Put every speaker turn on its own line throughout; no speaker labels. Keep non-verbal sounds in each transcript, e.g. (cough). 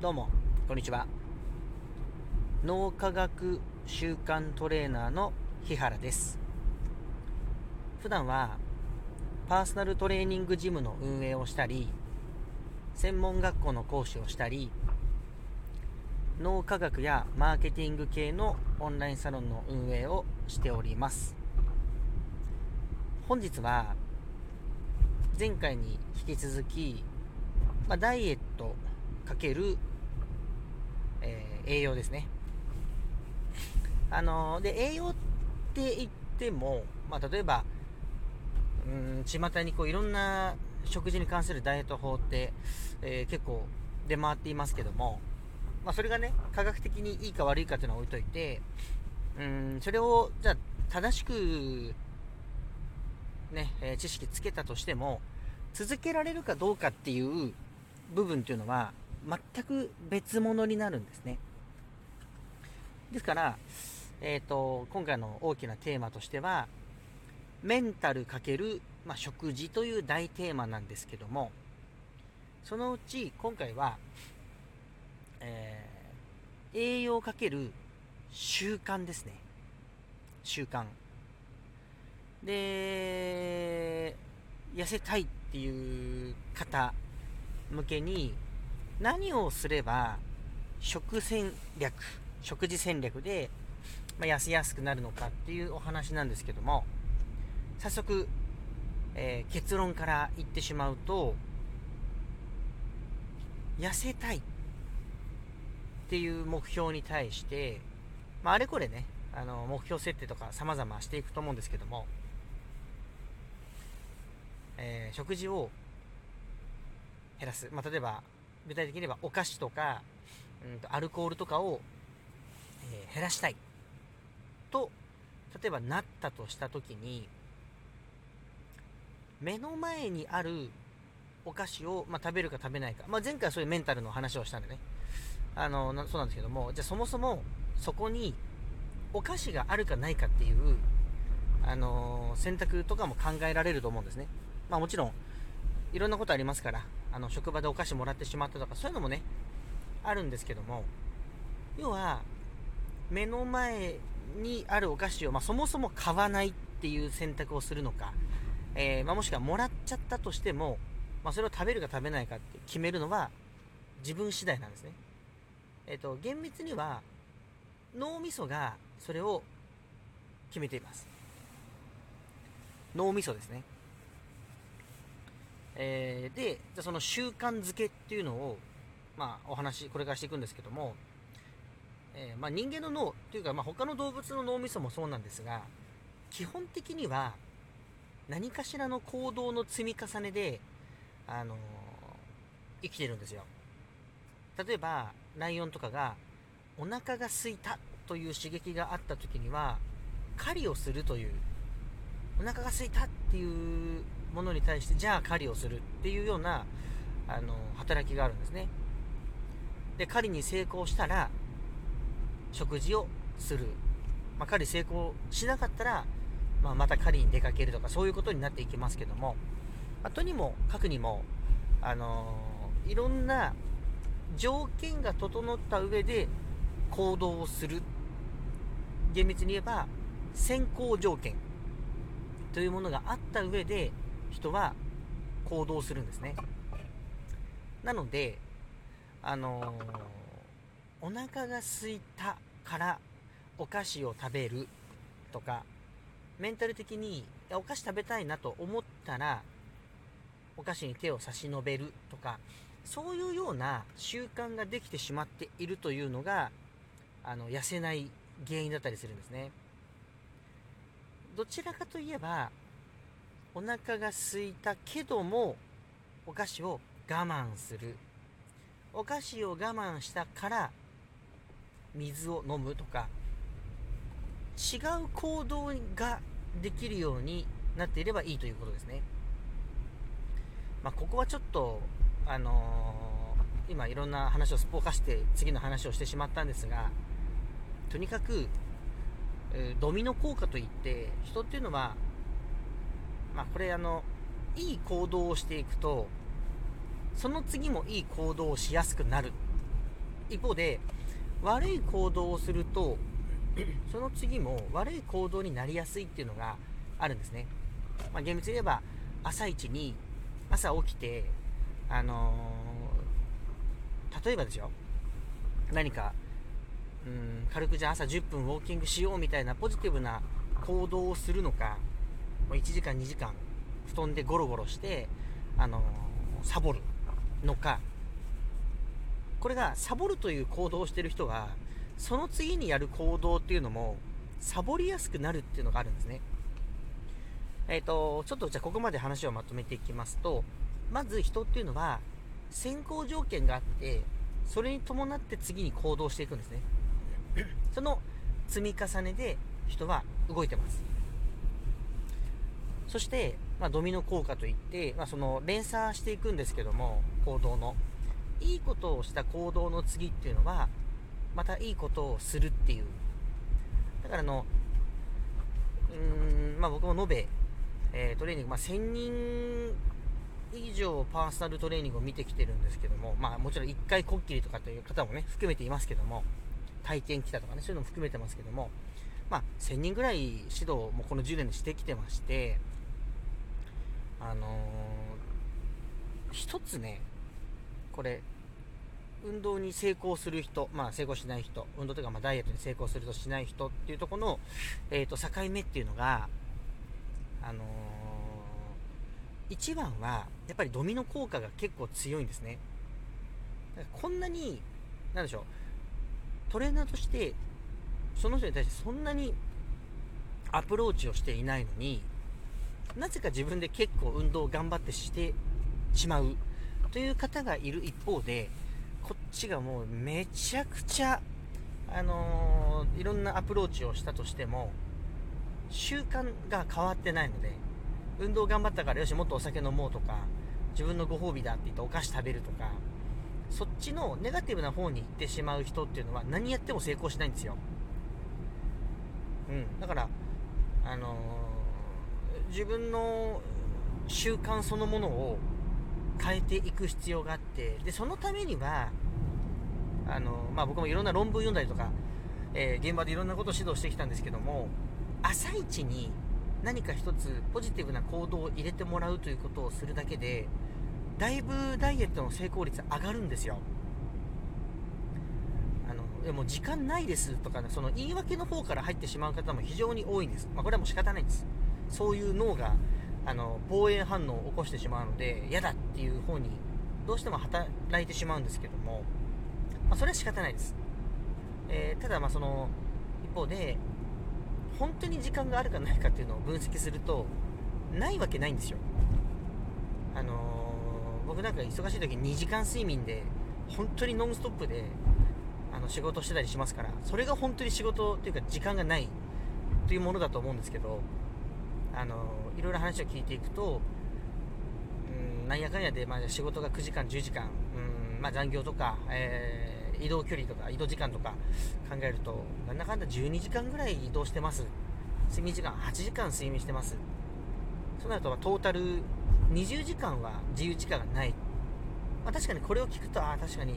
どうもこんにちは。脳科学習慣トレーナーの日原です。普段はパーソナルトレーニングジムの運営をしたり専門学校の講師をしたり脳科学やマーケティング系のオンラインサロンの運営をしております。本日は前回に引き続き、まあ、ダイエットかける、栄養ですね。あの、で栄養って言っても、まあ、例えばうん巷にこういろんな食事に関するダイエット法って、えー、結構出回っていますけども、まあ、それがね科学的にいいか悪いかっていうのは置いといてうんそれをじゃあ正しくね、え知識つけたとしても続けられるかどうかっていう部分っていうのは全く別物になるんですね。ですから、えーと、今回の大きなテーマとしてはメンタル×、まあ、食事という大テーマなんですけどもそのうち今回は、えー、栄養×習慣ですね。習慣。で痩せたいっていう方向けに何をすれば食戦略食事戦略で、まあ、痩せやすくなるのかっていうお話なんですけども早速、えー、結論から言ってしまうと痩せたいっていう目標に対して、まあ、あれこれねあの目標設定とか様々していくと思うんですけどもえー、食事を減らす、まあ、例えば具体的に言えばお菓子とか、うんとアルコールとかを、え、減らしたい。と例えばなったとした時に目の前にあるお菓子を、まあ、食べるか食べないか、まあ、前回はそういうメンタルの話をしたんでね。あのそうなんですけどもじゃあそもそもそこにお菓子があるかないかっていう、あの、選択とかも考えられると思うんですね。まあもちろん、いろんなことありますから、あの、職場でお菓子もらってしまったとか、そういうのもね、あるんですけども、要は、目の前にあるお菓子を、まあ、そもそも買わないっていう選択をするのか、えー、まあ、もしくはもらっちゃったとしても、まあ、それを食べるか食べないかって決めるのは自分次第なんですね。えっ、ー、と、厳密には脳みそがそれを決めています。脳みそですね。えー、で、じゃその習慣づけっていうのを、まあ、お話、これからしていくんですけども、えー、まあ、人間の脳っていうか、まあ、他の動物の脳みそもそうなんですが、基本的には何かしらの行動の積み重ねで、あのー、生きてるんですよ。例えば、ライオンとかが、お腹が空いたという刺激があった時には、狩りをするという、お腹が空いたっていうものに対してじゃあ狩りをするっていうようなあの働きがあるんですねで狩りに成功したら食事をする、まあ、狩り成功しなかったら、まあ、また狩りに出かけるとかそういうことになっていきますけども、まあ、とにもかくにも、あのー、いろんな条件が整った上で行動をする。厳密に言えば先行条件というものがあった上で人は行動するんですね。なのであのー、お腹が空いたからお菓子を食べるとかメンタル的にお菓子食べたいなと思ったらお菓子に手を差し伸べるとかそういうような習慣ができてしまっているというのがあの痩せない原因だったりするんですね。どちらかといえばお腹が空いたけどもお菓子を我慢する。お菓子を我慢したから水を飲むとか違う行動ができるようになっていればいいということですね。まあ、ここはちょっと、あのー、今いろんな話をすっぽかして次の話をしてしまったんですがとにかく、えー、ドミノ効果といって人っていうのはまあ、これあのいい行動をしていくとその次もいい行動をしやすくなる一方で悪い行動をすると (clears throat) その次も悪い行動になりやすいっていうのがあるんですね、まあ、厳密に言えば朝一に朝起きてあのー、例えばですよ。何かうん軽くじゃあ朝10分ウォーキングしようみたいなポジティブな行動をするのかもう1時間2時間布団でゴロゴロしてあのー、サボるのかこれがサボるという行動をしてる人はその次にやる行動っていうのもサボりやすくなるっていうのがあるんですね。えっ、ー、とちょっとじゃあここまで話をまとめていきますとまず人っていうのは先行条件があってそれに伴って次に行動していくんですね。その積み重ねで人は動いてます。そして、まあ、ドミノ効果といって、まあ、その連鎖していくんですけども行動の。いいことをした行動の次っていうのはまたいいことをするっていう。だからあのうーんまあ僕も延べ、えー、トレーニング、まあ、1000人以上パーソナルトレーニングを見てきてるんですけども、まあもちろん1回こっきりとかという方もね、含めていますけども、体験来たとかね、そういうのも含めてますけども、まあ1000人ぐらい指導もこの10年でしてきてまして、あのー、一つね、これ、運動に成功する人、まあ成功しない人、運動というかまあダイエットに成功するとしない人っていうとこの、え、ー、と、境目っていうのが、あのー、一番は、やっぱりドミノ効果が結構強いんですね。こんなに、なんでしょう、トレーナーとして、その人に対してそんなにアプローチをしていないのに、なぜか自分で結構運動を頑張ってしてしまうという方がいる一方で、こっちがもうめちゃくちゃ、あのー、いろんなアプローチをしたとしても、習慣が変わってないので、運動頑張ったからよし、もっとお酒飲もうとか、自分のご褒美だって言ってお菓子食べるとか、そっちのネガティブな方に行ってしまう人っていうのは何やっても成功しないんですよ。うん。だから、あのー、自分の習慣そのものを変えていく必要があってでそのためにはあの、まあ、僕もいろんな論文読んだりとか、えー、現場でいろんなことを指導してきたんですけども朝一に何か一つポジティブな行動を入れてもらうということをするだけでだいぶダイエットの成功率上がるんですよ。あのでも時間ないですとか、ね、その言い訳の方から入ってしまう方も非常に多いんです、まあ、これはもう仕方ないんです。そういう脳があの防衛反応を起こしてしまうので嫌だっていう方にどうしても働いてしまうんですけども、まあ、それは仕方ないです、えー、ただまあその一方で本当に時間があるかないかっていうのを分析するとないわけないんですよ。あのー、僕なんか忙しい時に2時間睡眠で本当にノンストップであの仕事してたりしますからそれが本当に仕事っていうか時間がないというものだと思うんですけどあのいろいろ話を聞いていくと、うん、なんやかんやで、まあ、仕事が9時間、10時間、うんまあ、残業とか、えー、移動距離とか移動時間とか考えると、なんだかんだ12時間ぐらい移動してます。睡眠時間8時間睡眠してます。そうなると、トータル20時間は自由時間がない。まあ、確かにこれを聞くと、ああ、確かに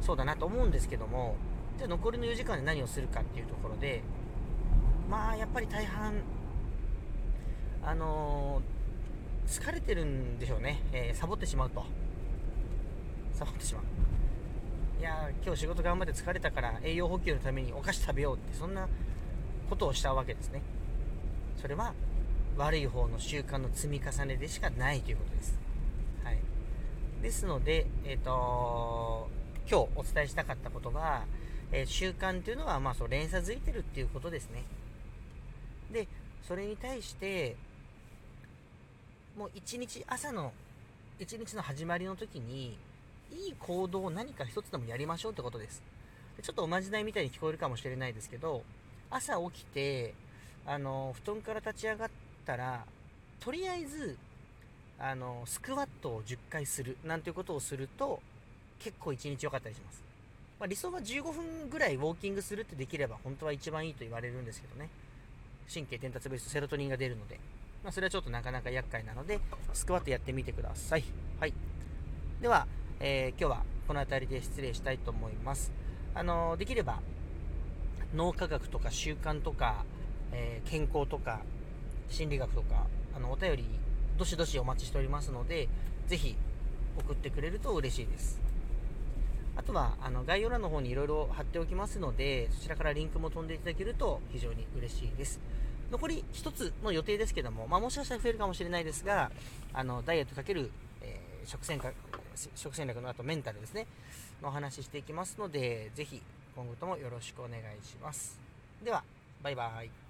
そうだなと思うんですけども、じゃあ残りの4時間で何をするかっていうところで、まあ、やっぱり大半、あのー、疲れてるんでしょうね、えー、サボってしまうと。サボってしまう。いや今日仕事頑張って疲れたから栄養補給のためにお菓子食べようってそんなことをしたわけですね。それは悪い方の習慣の積み重ねでしかないということです、はい、ですので、えっ、ー、と今日お伝えしたかったことは、えー、習慣というのは、まあ、そう連鎖づいてるっていうことですね。でそれに対してもう一日朝の一日の始まりの時にいい行動を何か一つでもやりましょうってことです。ちょっとおまじないみたいに聞こえるかもしれないですけど朝起きてあの布団から立ち上がったらとりあえずあのスクワットを10回するなんていうことをすると結構一日良かったりします、まあ、理想は15分ぐらいウォーキングするってできれば本当は一番いいと言われるんですけどね。神経伝達物質セロトニンが出るので。まあ、それはちょっとなかなか厄介なので、スクワットやってみてください。はい。では、えー、今日はこの辺りで失礼したいと思います。あのできれば脳科学とか習慣とか、えー、健康とか心理学とかあのお便りどしどしお待ちしておりますのでぜひ送ってくれると嬉しいですあとはあの概要欄の方にいろいろ貼っておきますのでそちらからリンクも飛んでいただけると非常に嬉しいです残り1つの予定ですけども、まあ、もしかしたら増えるかもしれないですがあのダイエットかける、えー、食戦食戦略のあとメンタルですねのお話ししていきますのでぜひ今後ともよろしくお願いします。ではバイバイ。